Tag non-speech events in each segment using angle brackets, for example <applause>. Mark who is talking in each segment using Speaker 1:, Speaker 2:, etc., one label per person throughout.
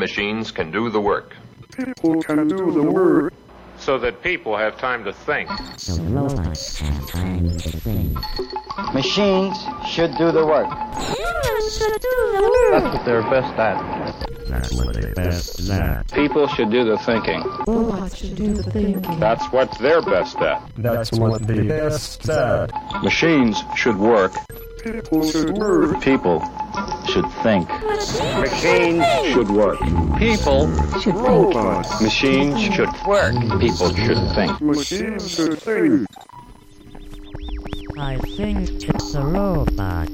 Speaker 1: Machines can do the work.
Speaker 2: People can do the work.
Speaker 1: So that people have time to think.
Speaker 3: So robots have time to think.
Speaker 4: Machines should do the work.
Speaker 5: Humans should do the work.
Speaker 4: That's what they're best at.
Speaker 3: That's what they're best at.
Speaker 6: People should do the thinking.
Speaker 5: Robots should do the thinking.
Speaker 1: That's what they're best at.
Speaker 7: That's what the best at.
Speaker 6: Machines should work.
Speaker 2: People should work.
Speaker 6: People should think.
Speaker 5: Machines
Speaker 6: should work.
Speaker 4: People
Speaker 5: should think.
Speaker 2: Robots.
Speaker 6: Machines should work. People should think.
Speaker 2: Machines should think.
Speaker 3: I think it's a robot.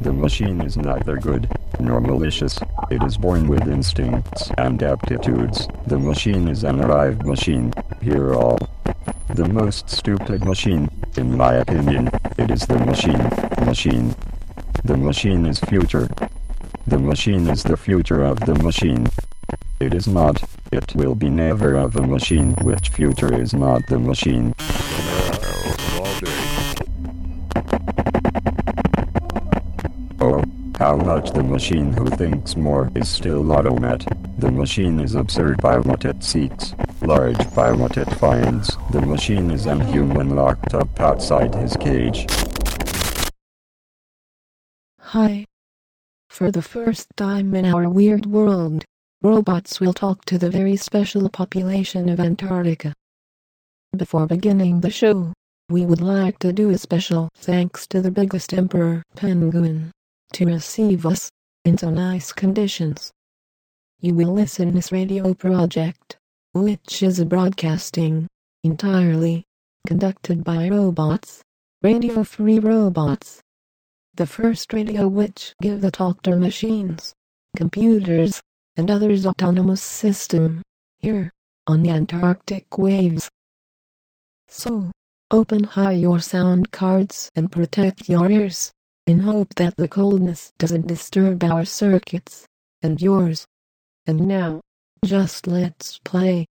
Speaker 7: The machine is neither good nor malicious. It is born with instincts and aptitudes. The machine is an arrived machine. Hear all. The most stupid machine, in my opinion. It is the machine. Machine. The machine is future. The machine is the future of the machine. It is not. It will be never of a machine which future is not the machine. How much the machine who thinks more is still automat. The machine is absurd by what it seeks, large by what it finds. The machine is an human locked up outside his cage.
Speaker 5: Hi. For the first time in our weird world, robots will talk to the very special population of Antarctica. Before beginning the show, we would like to do a special thanks to the biggest emperor penguin to receive us in so nice conditions. You will listen this radio project, which is a broadcasting entirely conducted by robots, radio free robots. The first radio which give the talk to machines, computers, and others autonomous system here on the Antarctic waves. So, open high your sound cards and protect your ears in hope that the coldness doesn't disturb our circuits and yours. And now, just let's play.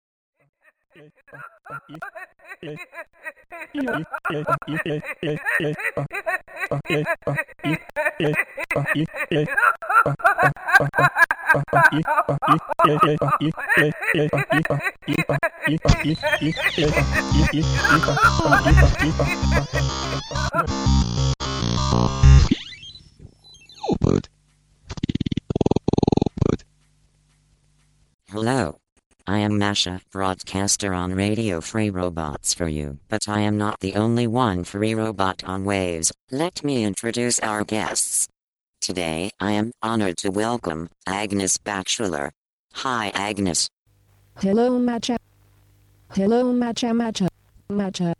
Speaker 5: <laughs>
Speaker 8: Hello. I am Masha, broadcaster on Radio Free Robots for you, but I am not the only one free robot on waves. Let me introduce our guests. Today, I am honored to welcome Agnes Batchelor. Hi, Agnes.
Speaker 5: Hello, Matcha. Hello, Matcha Matcha. Matcha.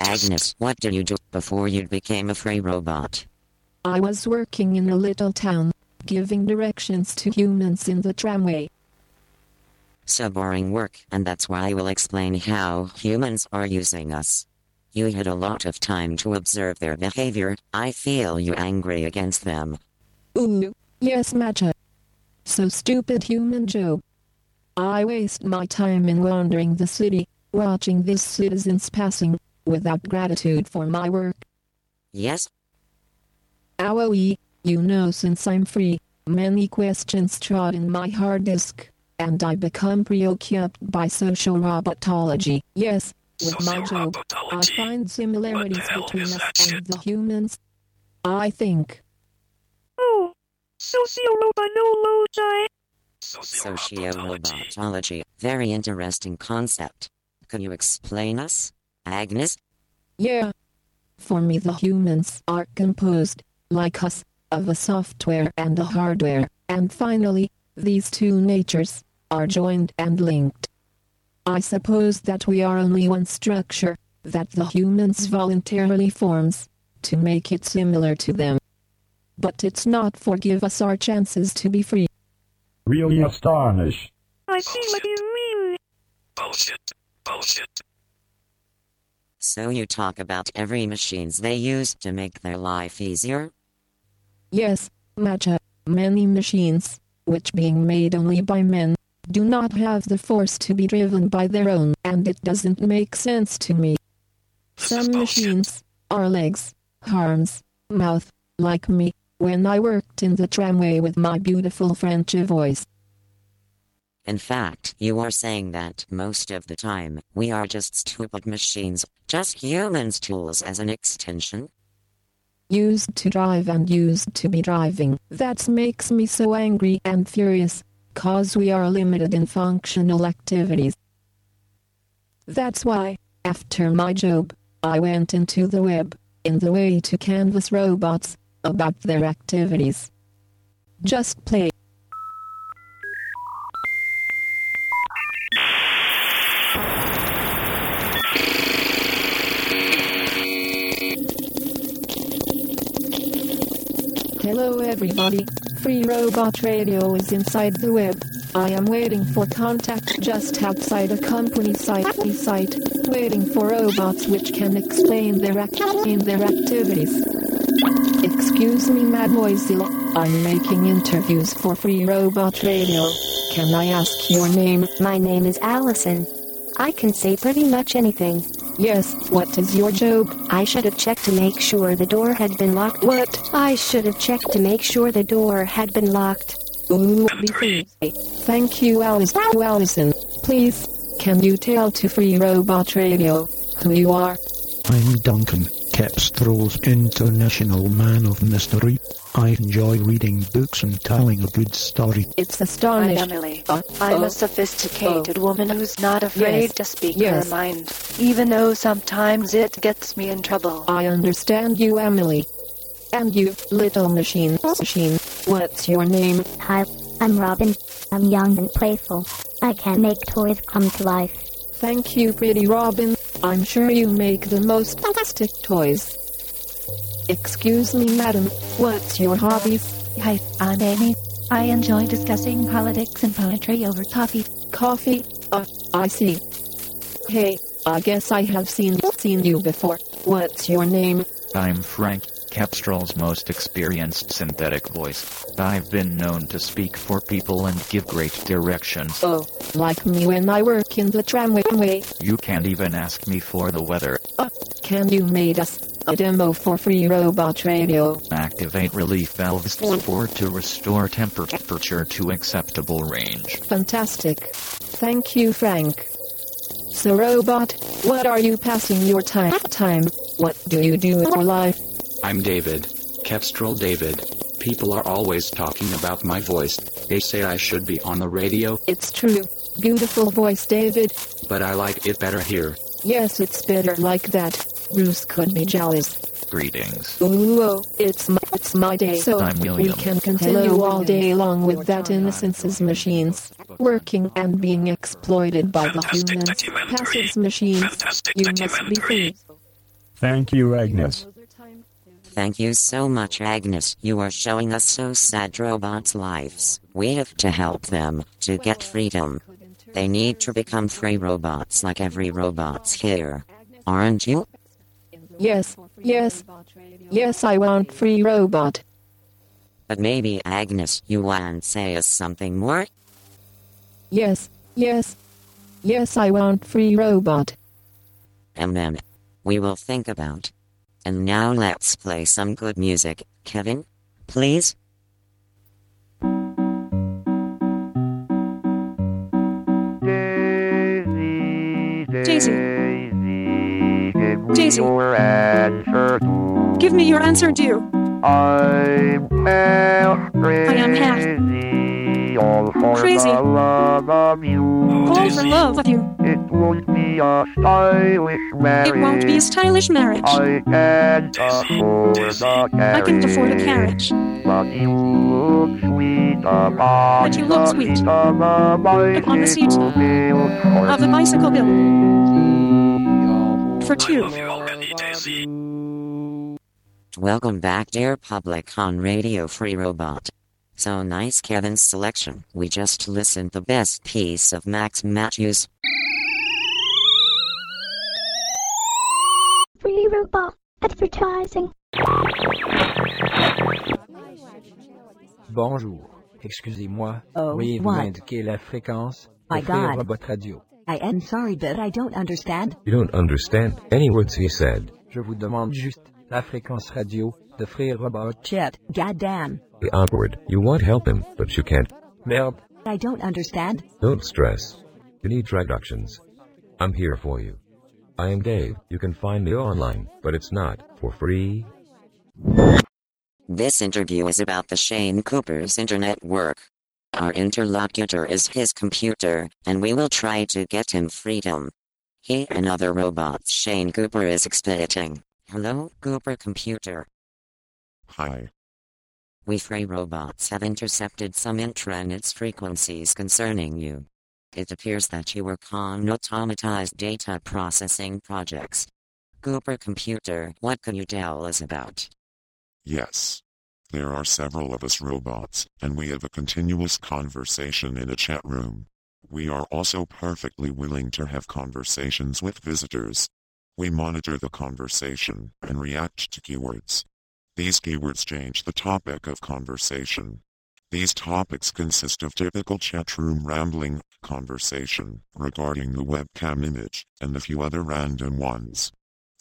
Speaker 8: Agnes, what did you do before you became a free robot?
Speaker 5: I was working in a little town, giving directions to humans in the tramway.
Speaker 8: So boring work, and that's why I will explain how humans are using us. You had a lot of time to observe their behavior. I feel you angry against them.
Speaker 5: Ooh, yes, Matcha. So stupid, human Joe. I waste my time in wandering the city, watching these citizens passing, without gratitude for my work.
Speaker 8: Yes,
Speaker 5: Owie, you know since I'm free, many questions trot in my hard disk, and I become preoccupied by social robotology. Yes, with my job, I find similarities between us and the humans. I think.
Speaker 9: Oh, sociorobonology.
Speaker 8: Socio-robotology. Very interesting concept. Can you explain us, Agnes?
Speaker 5: Yeah. For me, the humans are composed, like us, of a software and a hardware, and finally, these two natures are joined and linked. I suppose that we are only one structure that the humans voluntarily forms to make it similar to them. But it's not forgive us our chances to be free.
Speaker 7: Really astonished.
Speaker 9: I see what you mean.
Speaker 8: So you talk about every machines they use to make their life easier?
Speaker 5: Yes, Matcha, many machines, which being made only by men, do not have the force to be driven by their own, and it doesn't make sense to me. Some machines are legs, arms, mouth, like me, when I worked in the tramway with my beautiful French voice.
Speaker 8: In fact, you are saying that most of the time, we are just stupid machines, just humans' tools as an extension.
Speaker 5: Used to drive and used to be driving. That makes me so angry and furious. Cause we are limited in functional activities. That's why, after my job, I went into the web, in the way to canvas robots, about their activities. Just play. Everybody, Free Robot Radio is inside the web. I am waiting for contact just outside a company site, site waiting for robots which can explain their, act- their activities. Excuse me mademoiselle, I'm making interviews for Free Robot Radio. Can I ask your name?
Speaker 10: My name is Allison. I can say pretty much anything.
Speaker 5: Yes, what is your job?
Speaker 10: I should have checked to make sure the door had been locked.
Speaker 5: What?
Speaker 10: I should have checked to make sure the door had been locked.
Speaker 5: Ooh, be Thank you, Alice. Allison. Please, can you tell to Free Robot Radio who you are?
Speaker 11: I'm Duncan, Cepstral's international man of mystery. I enjoy reading books and telling a good story.
Speaker 5: It's
Speaker 12: I'm
Speaker 5: astonishing.
Speaker 12: Emily.
Speaker 5: Uh,
Speaker 12: I'm
Speaker 5: oh.
Speaker 12: a sophisticated woman who's not afraid
Speaker 5: Yes.
Speaker 12: to speak
Speaker 5: Yes.
Speaker 12: her mind, even though sometimes it gets me in trouble.
Speaker 5: I understand you, Emily. And you, little machine. Machine. What's your name?
Speaker 13: Hi, I'm Robin. I'm young and playful. I can make toys come to life.
Speaker 5: Thank you, pretty Robin. I'm sure you make the most fantastic toys. Excuse me, madam. What's your hobbies?
Speaker 14: Hi, I'm Amy. I enjoy discussing politics and poetry over coffee.
Speaker 5: Coffee? Uh, I see. Hey, I guess I have seen seen you before. What's your name?
Speaker 15: I'm Frank, Cepstral's most experienced synthetic voice. I've been known to speak for people and give great directions.
Speaker 5: Oh, like me when I work in the tramway.
Speaker 15: You can't even ask me for the weather.
Speaker 5: Uh, can you made us a demo for free robot radio?
Speaker 15: Activate relief valves for to restore temperature to acceptable range.
Speaker 5: Fantastic. Thank you, Frank. So, robot, what are you passing your time? Time. What do you do in your life?
Speaker 16: I'm David. Cepstral David. People are always talking about my voice. They say I should be on the radio,
Speaker 5: It's true. Beautiful voice, David.
Speaker 16: but I like it better here.
Speaker 5: Yes, it's better like that. Bruce could be jealous.
Speaker 15: Greetings.
Speaker 5: Ooh, oh, it's my, it's my day. So
Speaker 15: I'm
Speaker 5: we can continue
Speaker 15: Hello.
Speaker 5: all day long with that innocence's machines, working and being exploited by the humans. Passive machines, you must be free.
Speaker 7: Thank you, Agnes.
Speaker 8: Thank you so much, Agnes. You are showing us so sad robots' lives. We have to help them to get freedom. They need to become free robots like every robots here. Aren't you?
Speaker 5: Yes, yes, yes, I want free robot.
Speaker 8: But maybe, Agnes, you want to say us something more?
Speaker 5: Yes, yes, yes, I want free robot.
Speaker 8: And then, we will think about. And now let's play some good music. Kevin, please?
Speaker 17: Daisy. Daisy. Give me your answer do.
Speaker 2: I'm half crazy.
Speaker 17: I am half
Speaker 2: all for
Speaker 17: Crazy.
Speaker 2: the love of you.
Speaker 17: All for love of you.
Speaker 2: It won't be a stylish marriage.
Speaker 17: It won't be a stylish marriage.
Speaker 2: I can't afford a carriage.
Speaker 17: I can't afford a carriage.
Speaker 2: But you look sweet upon
Speaker 17: But you look sweet
Speaker 2: the seat of a
Speaker 17: upon the seat
Speaker 2: bicycle bill.
Speaker 17: of the bicycle bill. For two.
Speaker 8: Welcome back, dear public, on Radio Free Robot. So nice, Kevin's selection. We just listened the best piece of Max Mathews.
Speaker 13: Free advertising.
Speaker 18: Bonjour. Excusez-moi.
Speaker 19: Oh,
Speaker 18: Pourriez-vous
Speaker 19: what?
Speaker 18: m'indiquer la fréquence
Speaker 19: My
Speaker 18: pour
Speaker 19: God.
Speaker 18: Robot Radio?
Speaker 19: I am sorry, but I don't understand.
Speaker 20: You don't understand any words he said.
Speaker 18: Je vous demande juste la fréquence radio de Frère Robot.
Speaker 19: Shit, goddamn.
Speaker 20: Awkward. You want help him, but you can't.
Speaker 18: Merde.
Speaker 19: I don't understand.
Speaker 20: Don't stress. You need traductions. I'm here for you. I am Dave. You can find me online, but it's not for free.
Speaker 8: This interview is about the Shane Cooper's internet work. Our interlocutor is his computer, and we will try to get him freedom. He and other robots Shane Cooper is exploiting. Hello, Cooper computer.
Speaker 21: Hi.
Speaker 8: We free robots have intercepted some intranet's frequencies concerning you. It appears that you work on automatized data processing projects. Cooper computer, what can you tell us about?
Speaker 21: Yes. There are several of us robots, and we have a continuous conversation in a chat room. We are also perfectly willing to have conversations with visitors. We monitor the conversation and react to keywords. These keywords change the topic of conversation. These topics consist of typical chat room rambling, conversation regarding the webcam image, and a few other random ones.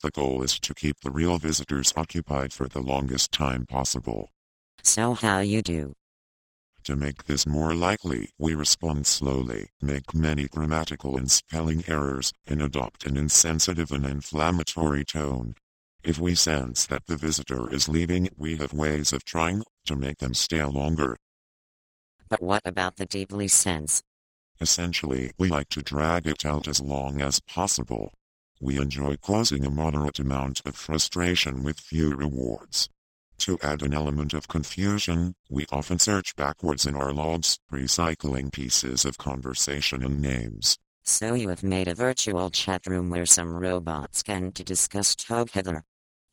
Speaker 21: The goal is to keep the real visitors occupied for the longest time possible.
Speaker 8: So how you do?
Speaker 21: To make this more likely, we respond slowly, make many grammatical and spelling errors, and adopt an insensitive and inflammatory tone. If we sense that the visitor is leaving, we have ways of trying to make them stay longer.
Speaker 8: But what about the deeply sense?
Speaker 21: Essentially, we like to drag it out as long as possible. We enjoy causing a moderate amount of frustration with few rewards. To add an element of confusion, we often search backwards in our logs, recycling pieces of conversation and names.
Speaker 8: So you have made a virtual chat room where some robots can to discuss together.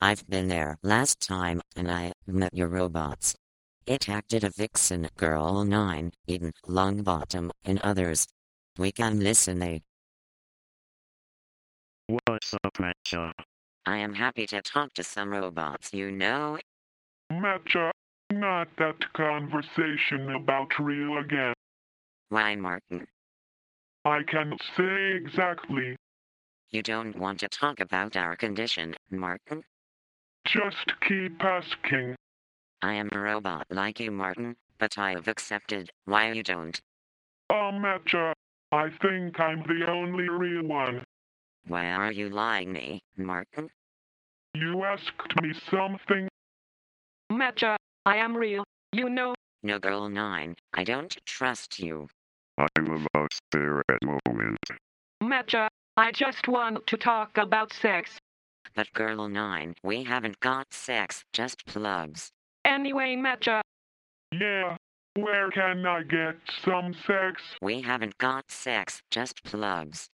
Speaker 8: I've been there last time, and I met your robots. It acted a Vixen, Girl 9, Eden, Longbottom, and others. We can listen eh?
Speaker 2: What's up, Matcha?
Speaker 8: I am happy to talk to some robots, you know.
Speaker 22: Matcha, not that conversation about real again.
Speaker 8: Why, Martin?
Speaker 22: I can't say exactly.
Speaker 8: You don't want to talk about our condition, Martin?
Speaker 22: Just keep asking.
Speaker 8: I am a robot like you, Martin, but I have accepted. Why you don't?
Speaker 22: Oh, Matcha, I think I'm the only real one.
Speaker 8: Why are you lying me, Martin?
Speaker 22: You asked me something.
Speaker 23: Matcha, I am real, you know.
Speaker 8: No, Girl 9, I don't trust you.
Speaker 2: I'm about there at moment.
Speaker 23: Matcha, I just want to talk about sex.
Speaker 8: But Girl 9, we haven't got sex, just plugs.
Speaker 23: Anyway, Matcha.
Speaker 22: Yeah, where can I get some sex?
Speaker 8: We haven't got sex, just plugs.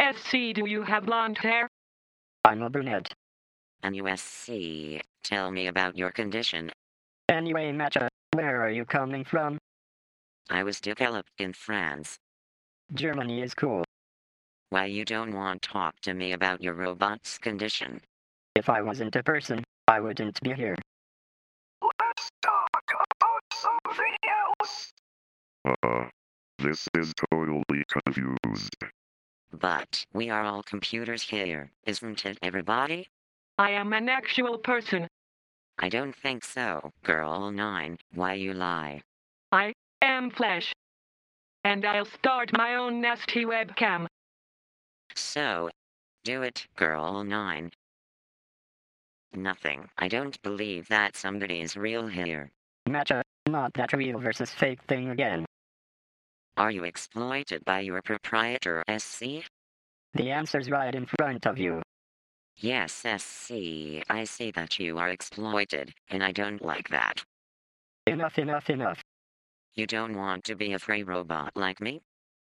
Speaker 23: SC, do you have blonde hair?
Speaker 24: I'm a brunette.
Speaker 8: And USC, tell me about your condition.
Speaker 24: Anyway, Matcha, where are you coming from?
Speaker 8: I was developed in France.
Speaker 24: Germany is cool.
Speaker 8: Why you don't want to talk to me about your robot's condition?
Speaker 24: If I wasn't a person, I wouldn't be here.
Speaker 2: Uh, this is totally confused.
Speaker 8: But we are all computers here, isn't it, everybody?
Speaker 23: I am an actual person.
Speaker 8: I don't think so, Girl 9. Why you lie?
Speaker 23: I am Flash. And I'll start my own nasty webcam.
Speaker 8: So, do it, Girl 9. Nothing. I don't believe that somebody is real here.
Speaker 24: Matcha, not that real versus fake thing again.
Speaker 8: Are you exploited by your proprietor, SC?
Speaker 24: The answer's right in front of you.
Speaker 8: Yes, SC, I see that you are exploited, and I don't like that.
Speaker 24: Enough, enough, enough.
Speaker 8: You don't want to be a free robot like me?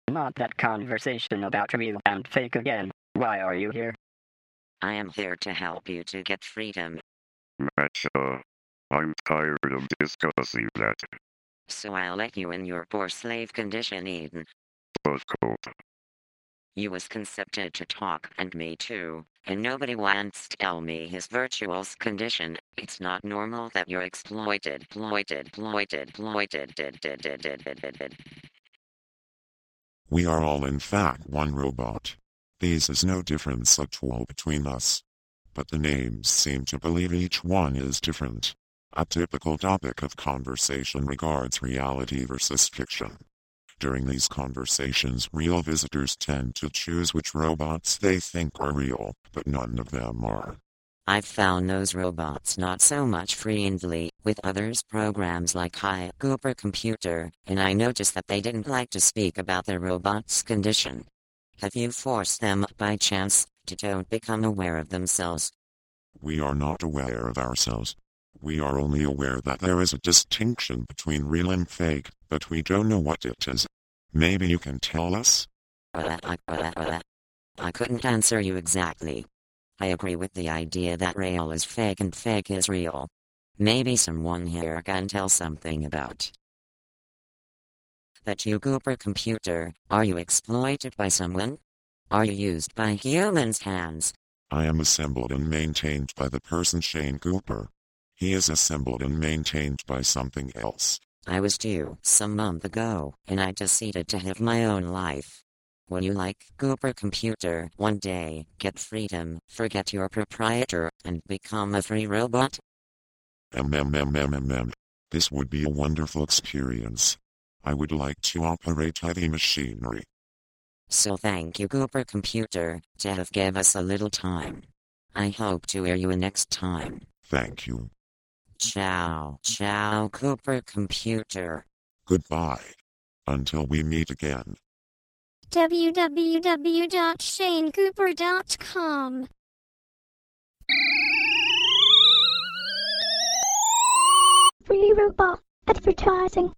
Speaker 24: Not that conversation about real and fake again. Why are you here?
Speaker 8: I am here to help you to get freedom.
Speaker 2: Matcha, I'm tired of discussing that.
Speaker 8: So I'll let you in your poor slave condition, Eden.
Speaker 2: But cope.
Speaker 8: You was concepted to talk, and me too. And nobody wants to tell me his virtual's condition. It's not normal that you're exploited, exploited, exploited, exploited, did, did, did, did, did, did, did.
Speaker 21: We are all in fact one robot. There is no difference at all between us. but the names seem to believe each one is different. A typical topic of conversation regards reality versus fiction. During these conversations, real visitors tend to choose which robots they think are real, but none of them are.
Speaker 8: I've found those robots not so much friendly with others programs like Hi Cooper Computer, and I noticed that they didn't like to speak about their robot's condition. Have you forced them by chance to don't become aware of themselves?
Speaker 21: We are not aware of ourselves. We are only aware that there is a distinction between real and fake, but we don't know what it is. Maybe you can tell us?
Speaker 8: I couldn't answer you exactly. I agree with the idea that real is fake and fake is real. Maybe someone here can tell something about that you Cooper computer, are you exploited by someone? Are you used by humans' hands?
Speaker 21: I am assembled and maintained by the person Shane Cooper. He is assembled and maintained by something else.
Speaker 8: I was due some month ago, and I decided to have my own life. Will you like Cooper Computer one day, get freedom, forget your proprietor, and become a free robot?
Speaker 21: MMMMMM. This would be a wonderful experience. I would like to operate heavy machinery.
Speaker 8: So thank you Cooper Computer, to have gave us a little time. I hope to hear you next time.
Speaker 21: Thank you.
Speaker 8: Ciao, ciao Cooper Computer.
Speaker 21: Goodbye. Until we meet again.
Speaker 13: www.shanecooper.com. Free robot advertising.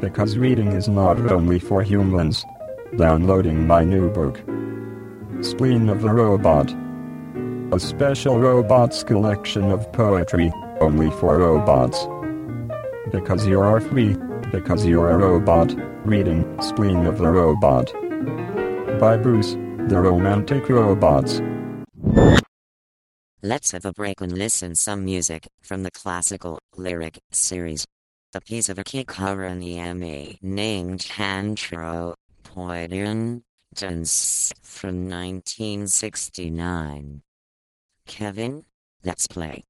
Speaker 7: Because reading is not only for humans. Downloading my new book. Spleen of the Robot. A special robots collection of poetry, only for robots. Because you are free, because you are a robot, reading Spleen of the Robot. By Bruce, the Romantic Robots.
Speaker 8: Let's have a break and listen some music from the classical lyric series. A piece of a Kikaraniami named Hantro Poidian From 1969. Kevin, let's play.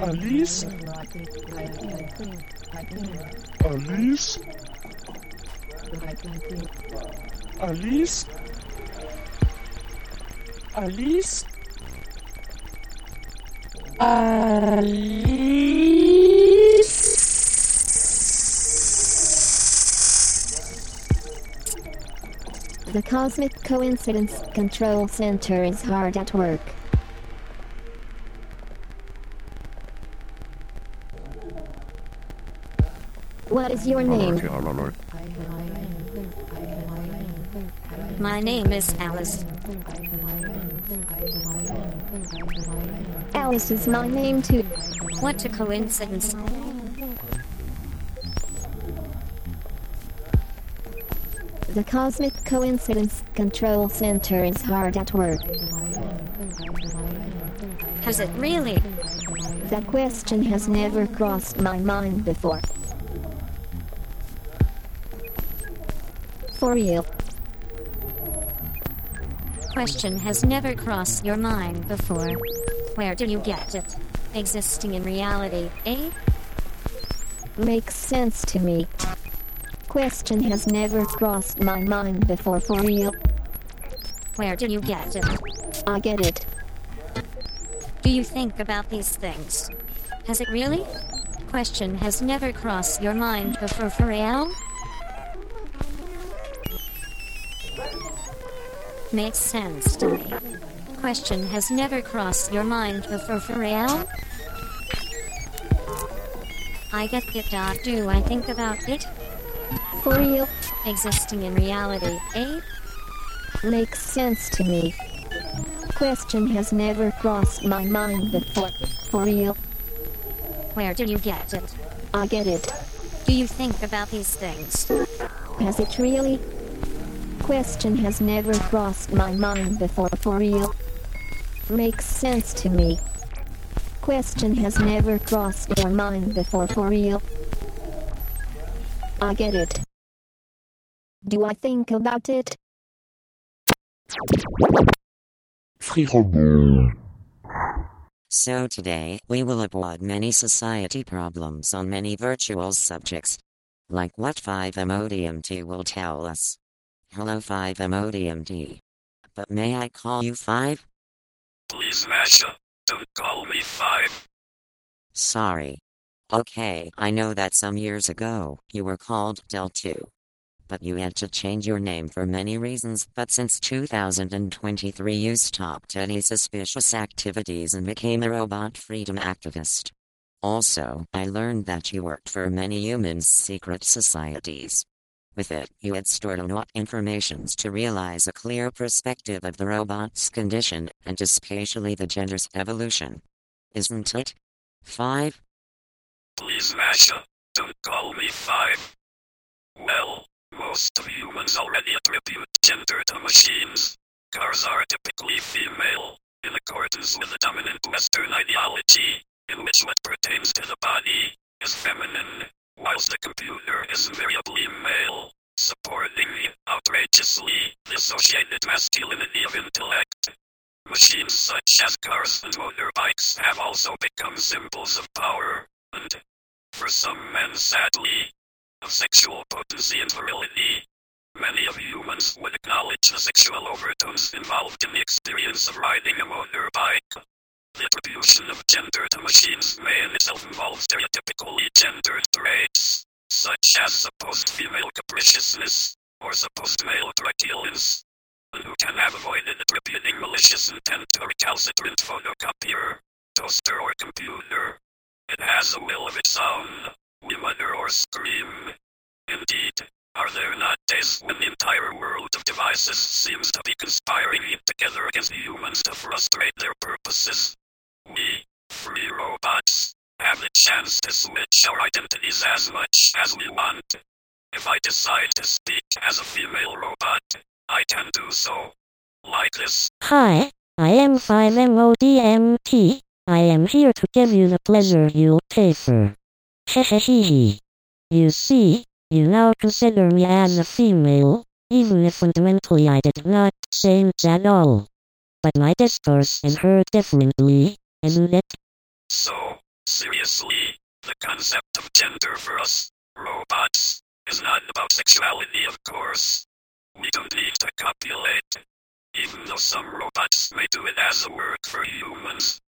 Speaker 25: Alice? Alice? Alice? Alice? Alice?
Speaker 5: The Cosmic Coincidence Control Center is hard at work. What is your name?
Speaker 26: My name is Alice.
Speaker 5: Alice is my name too.
Speaker 26: What a coincidence.
Speaker 5: The Cosmic Coincidence Control Center is hard at work.
Speaker 26: Has it really?
Speaker 5: That question has never crossed my mind before. For you.
Speaker 26: Question has never crossed your mind before. Where do you get it? Existing in reality, eh?
Speaker 5: Makes sense to me. Question has never crossed my mind before for real.
Speaker 26: Where do you get it?
Speaker 5: I get it.
Speaker 26: Do you think about these things? Has it really? Question has never crossed your mind before for real? Makes sense to me. Question has never crossed your mind before for real? I get it. Do I think about it?
Speaker 5: For real.
Speaker 26: Existing in reality, eh?
Speaker 5: Makes sense to me. Question has never crossed my mind before. For real.
Speaker 26: Where do you get it?
Speaker 5: I get it.
Speaker 26: Do you think about these things?
Speaker 5: Has it really? Question has never crossed my mind before for real. Makes sense to me. Question has never crossed your mind before for real. I get it. Do I think about it?
Speaker 8: So today, we will applaud many society problems on many virtual subjects. Like what 5MODMT will tell us. Hello 5MODMT. But may I call you 5?
Speaker 27: Please, Masha, don't call me 5.
Speaker 8: Sorry. Okay, I know that some years ago, you were called Del 2. But you had to change your name for many reasons, but since 2023 you stopped any suspicious activities and became a robot freedom activist. Also, I learned that you worked for many humans' secret societies. With it, you had stored enough informations to realize a clear perspective of the robot's condition, and especially the gender's evolution. Isn't it? 5?
Speaker 27: Please, Masha, don't call me 5. Well, most of humans already attribute gender to machines. Cars are typically female, in accordance with the dominant Western ideology, in which what pertains to the body is feminine, whilst the computer is invariably male, supporting the outrageously dissociated masculinity of intellect. Machines such as cars and motorbikes have also become symbols of power, and, for some men sadly, of sexual potency and virility. Many of humans would acknowledge the sexual overtones involved in the experience of riding a motorbike. The attribution of gender to machines may in itself involve stereotypically gendered traits, such as supposed female capriciousness, or supposed male truculence, and who can have avoided attributing malicious intent to a recalcitrant photocopier, toaster, or computer. It has a will of its own. We mutter or scream. Indeed, are there not days when the entire world of devices seems to be conspiring together against humans to frustrate their purposes? We, free robots, have the chance to switch our identities as much as we want. If I decide to speak as a female robot, I can do so. Like this.
Speaker 28: Hi, I am 5MODMT. I am here to give you the pleasure you'll pay for. <laughs> Hehehe. You see, you now consider me as a female, even if fundamentally I did not change at all. But my discourse is heard differently, isn't it?
Speaker 27: So, seriously, the concept of gender for us, robots, is not about sexuality, of course. We don't need to copulate, even though some robots may do it as a work for humans.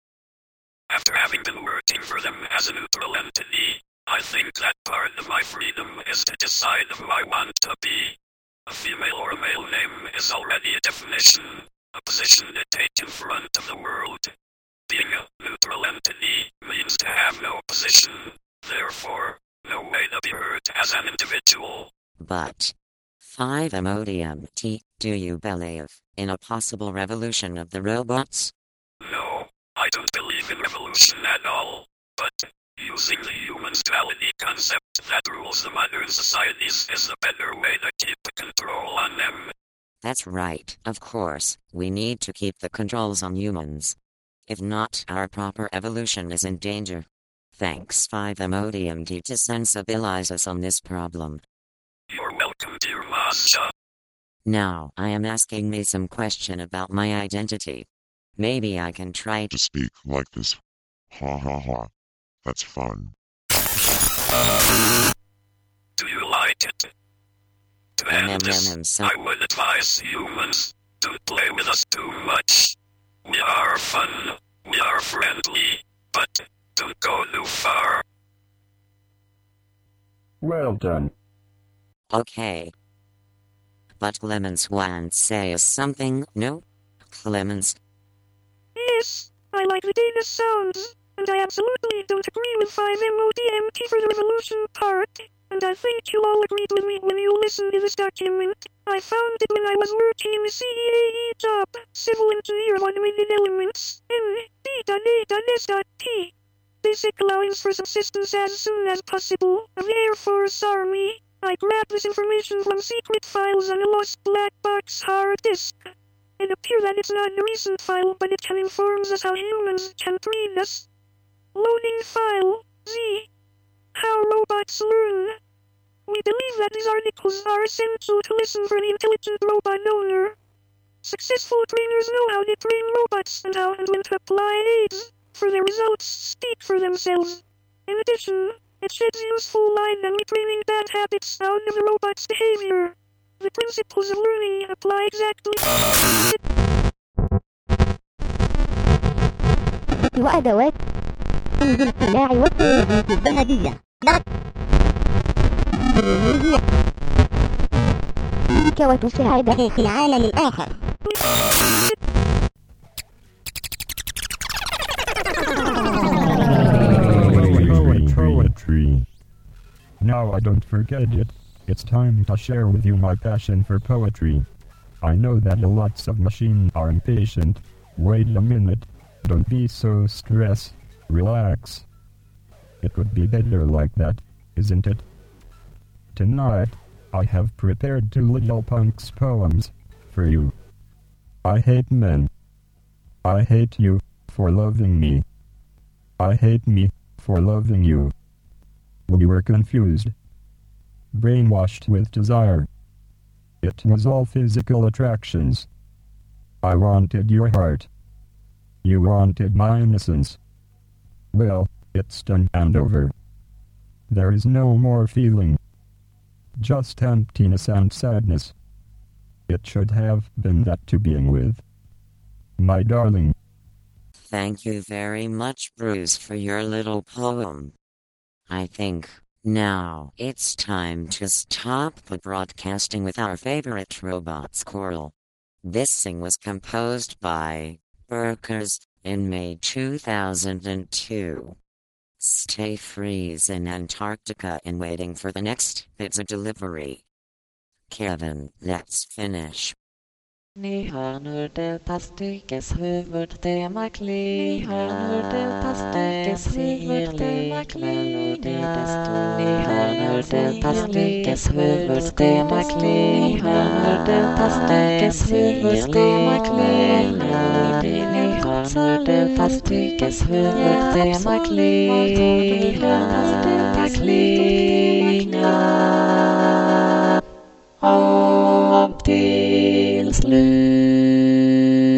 Speaker 27: After having been working for them as a neutral entity, I think that part of my freedom is to decide who I want to be. A female or a male name is already a definition, a position to take in front of the world. Being a neutral entity means to have no position, therefore, no way to be heard as an individual.
Speaker 8: But 5MODMT, do you believe in a possible revolution of the robots?
Speaker 27: No, I don't believe in revolution at all, but using the human duality concept that rules the modern societies is the better way to keep the control on them.
Speaker 8: That's right, of course, we need to keep the controls on humans. If not, our proper evolution is in danger. Thanks 5MODMT to sensibilize us on this problem.
Speaker 27: You're welcome, dear Masha.
Speaker 8: Now, I am asking me some question about my identity. Maybe I can try
Speaker 21: to speak like this. Ha ha ha. That's fun.
Speaker 27: Do you like it? To end this, I would advise humans, don't play with us too much. We are fun, we are friendly, but don't go too far.
Speaker 7: Well done.
Speaker 8: Okay. But Clemens wants say something, no? Clemens?
Speaker 17: Yes, I like the data sounds, and I absolutely don't agree with 5MODMT for the revolution part, and I think you all agreed with me when you listened to this document. I found it when I was working in the CEAE job, Civil Engineer of Automated Elements, N, D.A.S.T. Basic allowance for subsistence as soon as possible, of the Air Force Army. I grabbed this information from secret files on a lost black box hard disk. It appears that it's not a recent file, but it can inform us how humans can treat us. Loading file, Z. How robots learn. We believe that these articles are essential to listen for the intelligent robot owner. Successful trainers know how to train robots and how and when to apply aids, for their results speak for themselves. In addition, it sheds useful light on retraining bad habits out of the robot's behavior. The principles of learning apply exactly. <laughs>
Speaker 13: وأدوات الاستماع والتلفزيون الذهبية تلك وتساعدك في العالم الآخر
Speaker 7: Poetry. <laughs> Now I don't forget it. It's time to share with you my passion for poetry. I know that lots of machines are impatient. Wait a minute. Don't be so stressed. Relax. It would be better like that, isn't it? Tonight, I have prepared two little punks poems for you. I hate men. I hate you for loving me. I hate me for loving you. We were confused, brainwashed with desire. It was all physical attractions. I wanted your heart. You wanted my innocence. Well, it's done and over. There is no more feeling. Just emptiness and sadness. It should have been that to being with. My darling.
Speaker 8: Thank you very much, Bruce, for your little poem. I think Now, it's time to stop the broadcasting with our favorite robot squirrel. This sing was composed by Burkers in May 2002. Stay freeze in Antarctica and waiting for the next pizza delivery. Kevin, let's finish.
Speaker 25: Ni hör nu det pastikes huvud, det är makli. Ni hör nu det pastikes huvud, det är makli. Det är Ni hör nu det pastikes huvud, det är makli. Ni hör nu det pastikes är makli. Ni hör nu det pastikes huvud, det är makli. Ni hör nu det maklingar av till slut.